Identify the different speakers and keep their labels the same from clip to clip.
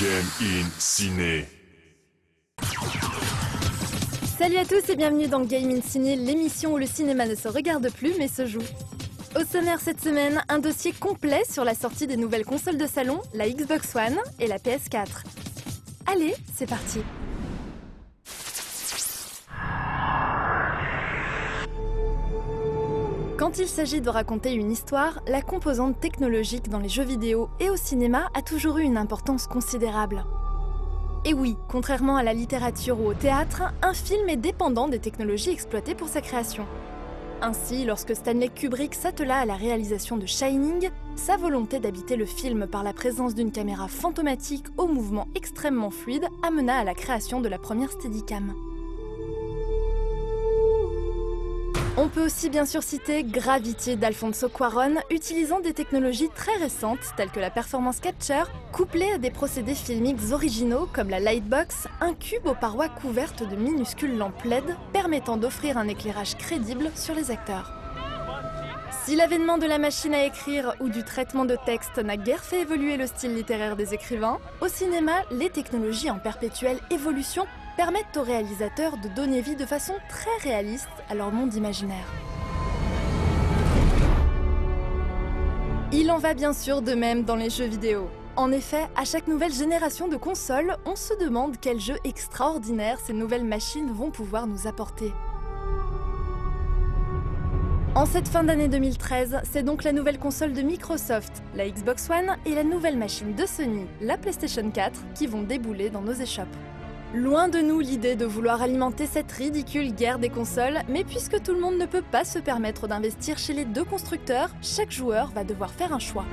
Speaker 1: Game in Ciné.
Speaker 2: Salut à tous et bienvenue dans Game in Ciné, l'émission où le cinéma ne se regarde plus mais se joue. Au sommaire cette semaine, un dossier complet sur la sortie des nouvelles consoles de salon, la Xbox One et la PS4. Allez, c'est parti il s'agit de raconter une histoire, la composante technologique dans les jeux vidéo et au cinéma a toujours eu une importance considérable. Et oui, contrairement à la littérature ou au théâtre, un film est dépendant des technologies exploitées pour sa création. Ainsi, lorsque Stanley Kubrick s'attela à la réalisation de Shining, sa volonté d'habiter le film par la présence d'une caméra fantomatique au mouvement extrêmement fluide amena à la création de la première Steadicam. On peut aussi bien sûr citer Gravity d'Alfonso Cuaron, utilisant des technologies très récentes telles que la performance capture, couplée à des procédés filmiques originaux comme la lightbox, un cube aux parois couvertes de minuscules lampes LED permettant d'offrir un éclairage crédible sur les acteurs. Si l'avènement de la machine à écrire ou du traitement de texte n'a guère fait évoluer le style littéraire des écrivains, au cinéma, les technologies en perpétuelle évolution permettent aux réalisateurs de donner vie de façon très réaliste à leur monde imaginaire. Il en va bien sûr de même dans les jeux vidéo. En effet, à chaque nouvelle génération de consoles, on se demande quel jeu extraordinaire ces nouvelles machines vont pouvoir nous apporter. En cette fin d'année 2013, c'est donc la nouvelle console de Microsoft, la Xbox One, et la nouvelle machine de Sony, la PlayStation 4, qui vont débouler dans nos échoppes. Loin de nous l'idée de vouloir alimenter cette ridicule guerre des consoles, mais puisque tout le monde ne peut pas se permettre d'investir chez les deux constructeurs, chaque joueur va devoir faire un choix.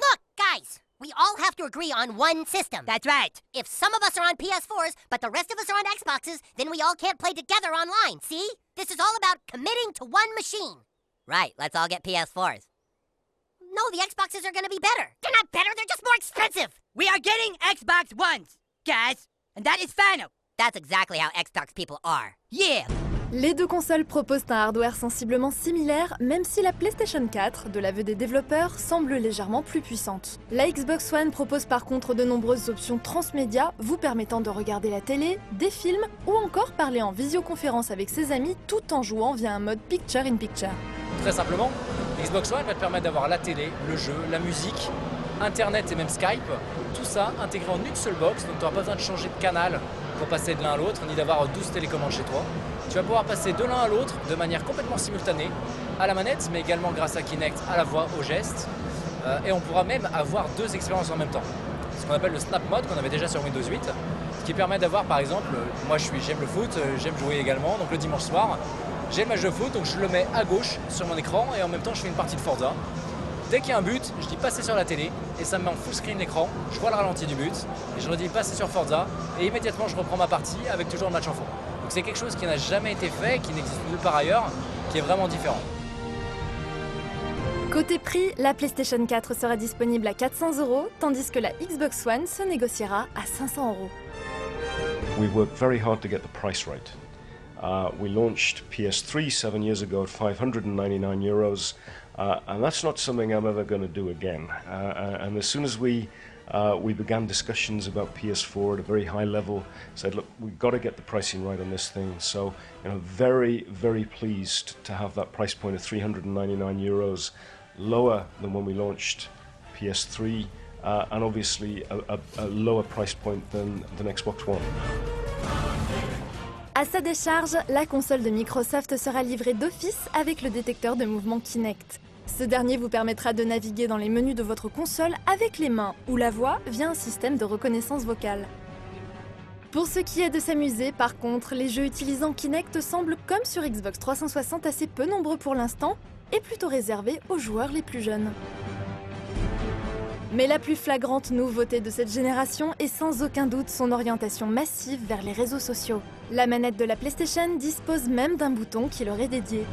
Speaker 3: Look, guys, we all have to agree on one system.
Speaker 4: That's right.
Speaker 3: If some of us are on PS4s, but the rest of us are on Xboxes, then we all can't play together online, see? This is all about committing to one machine.
Speaker 4: Right, let's all get PS4s.
Speaker 3: No, the Xboxes are gonna be better. They're not better, they're just more expensive.
Speaker 4: We are getting Xbox Ones, guys. And that is final.
Speaker 3: That's exactly how Xbox people are.
Speaker 4: Yeah.
Speaker 2: Les deux consoles proposent un hardware sensiblement similaire, même si la PlayStation 4, de l'aveu des développeurs, semble légèrement plus puissante. La Xbox One propose par contre de nombreuses options transmédia, vous permettant de regarder la télé, des films ou encore parler en visioconférence avec ses amis tout en jouant via un mode picture-in-picture.
Speaker 5: Très simplement, Xbox One va te permettre d'avoir la télé, le jeu, la musique, Internet et même Skype, tout ça intégré en une seule box, donc tu n'auras pas besoin de changer de canal pour passer de l'un à l'autre, ni d'avoir 12 télécommandes chez toi. Tu vas pouvoir passer de l'un à l'autre de manière complètement simultanée, à la manette, mais également grâce à Kinect, à la voix, au geste. Euh, et on pourra même avoir deux expériences en même temps. Ce qu'on appelle le Snap Mode qu'on avait déjà sur Windows 8, qui permet d'avoir par exemple, moi je suis, j'aime le foot, euh, j'aime jouer également, donc le dimanche soir, j'ai le match de foot, donc je le mets à gauche sur mon écran et en même temps je fais une partie de Forza. Dès qu'il y a un but, je dis passer sur la télé et ça me met en full screen l'écran, je vois le ralenti du but et je redis passer sur Forza et immédiatement je reprends ma partie avec toujours le match en fond. Donc c'est quelque chose qui n'a jamais été fait, qui n'existe nulle part ailleurs, qui est vraiment différent.
Speaker 2: Côté prix, la PlayStation 4 sera disponible à 400 euros, tandis que la Xbox One se négociera à 500 euros.
Speaker 6: We worked very hard to get the price right. Uh, we launched PS3 seven years ago at 599 euros, uh, and that's not something I'm ever going to do again. Uh, and as soon as we uh, we began discussions about PS4 at a very high level. Said, look, we've got to get the pricing right on this thing. So, you know, very, very pleased to have that price point of 399 euros, lower than when we launched PS3, uh, and obviously a, a, a lower price point than the Xbox One.
Speaker 2: À sa décharge, la console de Microsoft sera livrée d'office avec le détecteur de mouvement Kinect. Ce dernier vous permettra de naviguer dans les menus de votre console avec les mains ou la voix via un système de reconnaissance vocale. Pour ce qui est de s'amuser, par contre, les jeux utilisant Kinect semblent, comme sur Xbox 360, assez peu nombreux pour l'instant et plutôt réservés aux joueurs les plus jeunes. Mais la plus flagrante nouveauté de cette génération est sans aucun doute son orientation massive vers les réseaux sociaux. La manette de la PlayStation dispose même d'un bouton qui leur est dédié.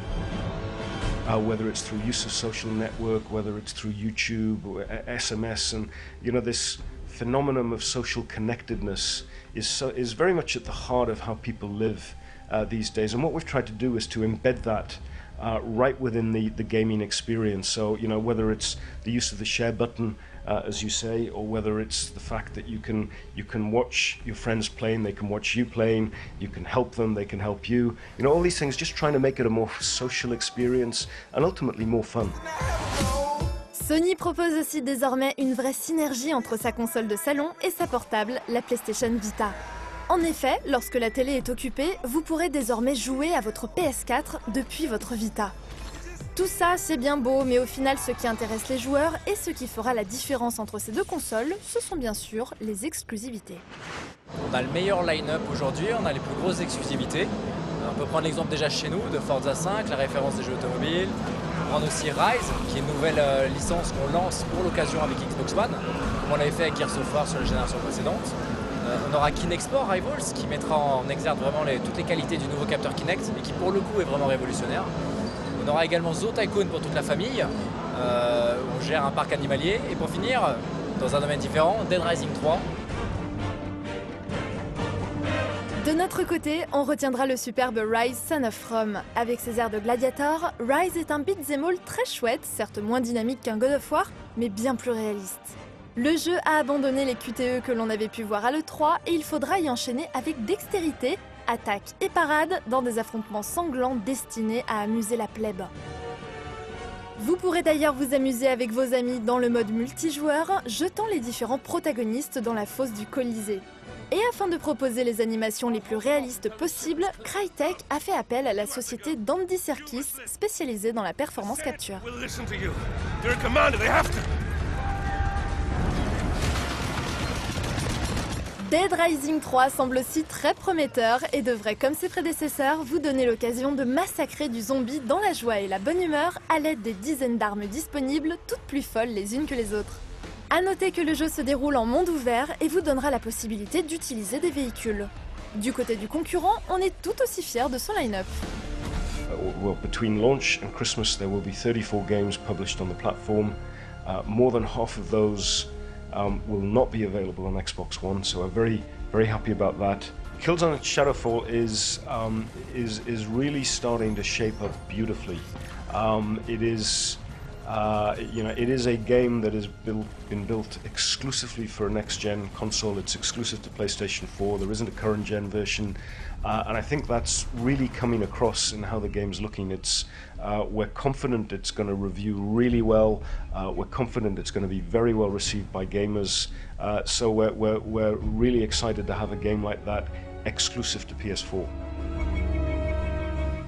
Speaker 6: uh, whether it's through use of social network, whether it's through YouTube, or SMS, and you know this phenomenon of social connectedness is so, is very much at the heart of how people live uh, these days. And what we've tried to do is to embed that. Uh, right within the gaming experience. So, you know, whether it's the use of the share button uh, as you say, or whether it's the fact that you can you can watch your friends playing, they can watch you playing, you can help them, they can help you. You know, all these things, just trying to make it a more social experience and ultimately more fun.
Speaker 2: Sony propose aussi désormais une vraie synergie entre sa console de salon et sa portable, la PlayStation Vita. En effet, lorsque la télé est occupée, vous pourrez désormais jouer à votre PS4 depuis votre Vita. Tout ça, c'est bien beau, mais au final, ce qui intéresse les joueurs et ce qui fera la différence entre ces deux consoles, ce sont bien sûr les exclusivités.
Speaker 5: On a le meilleur line-up aujourd'hui, on a les plus grosses exclusivités. On peut prendre l'exemple déjà chez nous de Forza 5, la référence des jeux automobiles, on a aussi Rise, qui est une nouvelle euh, licence qu'on lance pour l'occasion avec Xbox One, comme on l'avait fait avec Gears of War sur la génération précédente. Euh, on aura Kinexport Rivals, qui mettra en exergue vraiment toutes les qualités du nouveau capteur Kinect, et qui pour le coup est vraiment révolutionnaire. On aura également Zo Tycoon pour toute la famille, euh, on gère un parc animalier. Et pour finir, dans un domaine différent, Dead Rising 3,
Speaker 2: De notre côté, on retiendra le superbe Rise Son of Rome. Avec ses airs de gladiator, Rise est un beat'em all très chouette, certes moins dynamique qu'un God of War, mais bien plus réaliste. Le jeu a abandonné les QTE que l'on avait pu voir à l'E3 et il faudra y enchaîner avec dextérité, attaque et parade dans des affrontements sanglants destinés à amuser la plèbe. Vous pourrez d'ailleurs vous amuser avec vos amis dans le mode multijoueur, jetant les différents protagonistes dans la fosse du Colisée. Et afin de proposer les animations les plus réalistes possibles, Crytek a fait appel à la société Dandy Serkis, spécialisée dans la performance capture. Dead Rising 3 semble aussi très prometteur et devrait, comme ses prédécesseurs, vous donner l'occasion de massacrer du zombie dans la joie et la bonne humeur à l'aide des dizaines d'armes disponibles, toutes plus folles les unes que les autres. A noter que le jeu se déroule en monde ouvert et vous donnera la possibilité d'utiliser des véhicules. Du côté du concurrent, on est tout aussi fier de son line-up.
Speaker 6: Uh, well, between launch and Christmas, there will be 34 games published on the platform. Uh, more than half of those um, will not be available on Xbox One, so I'm very, very happy about that. Killzone Shadowfall is um, is is really starting to shape up beautifully. Um, it is uh, you know, it is a game that has built, been built exclusively for a next-gen console. It's exclusive to PlayStation 4. There isn't a current-gen version, uh, and I think that's really coming across in how the game's looking. It's uh, we're confident it's going to review really well. Uh, we're confident it's going to be very well received by gamers. Uh, so we're, we're, we're really excited to have a game like that exclusive to PS4.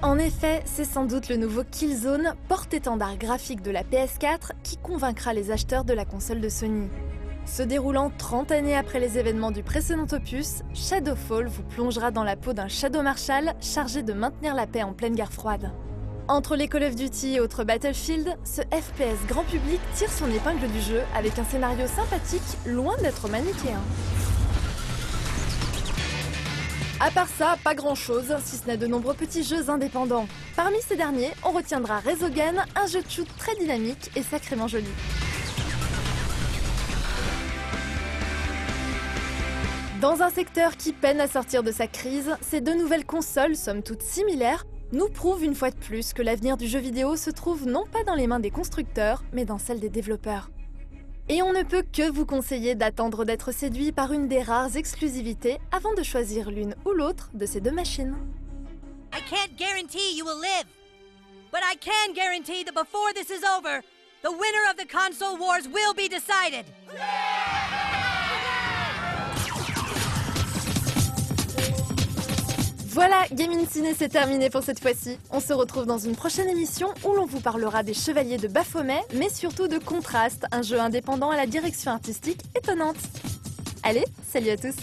Speaker 2: En effet, c'est sans doute le nouveau Killzone, porte-étendard graphique de la PS4, qui convaincra les acheteurs de la console de Sony. Se déroulant 30 années après les événements du précédent opus, Shadowfall vous plongera dans la peau d'un Shadow Marshal chargé de maintenir la paix en pleine guerre froide. Entre les Call of Duty et autres Battlefield, ce FPS grand public tire son épingle du jeu avec un scénario sympathique, loin d'être manichéen. À part ça, pas grand chose, si ce n'est de nombreux petits jeux indépendants. Parmi ces derniers, on retiendra Resogun, un jeu de shoot très dynamique et sacrément joli. Dans un secteur qui peine à sortir de sa crise, ces deux nouvelles consoles, somme toutes similaires, nous prouvent une fois de plus que l'avenir du jeu vidéo se trouve non pas dans les mains des constructeurs, mais dans celles des développeurs. Et on ne peut que vous conseiller d'attendre d'être séduit par une des rares exclusivités avant de choisir l'une ou l'autre de ces deux machines.
Speaker 4: I can't guarantee you will live, but I can guarantee that before this is over, the winner of the console wars will be decided.
Speaker 2: Voilà, Gaming Ciné c'est terminé pour cette fois-ci. On se retrouve dans une prochaine émission où l'on vous parlera des Chevaliers de Baphomet, mais surtout de Contraste, un jeu indépendant à la direction artistique étonnante. Allez, salut à tous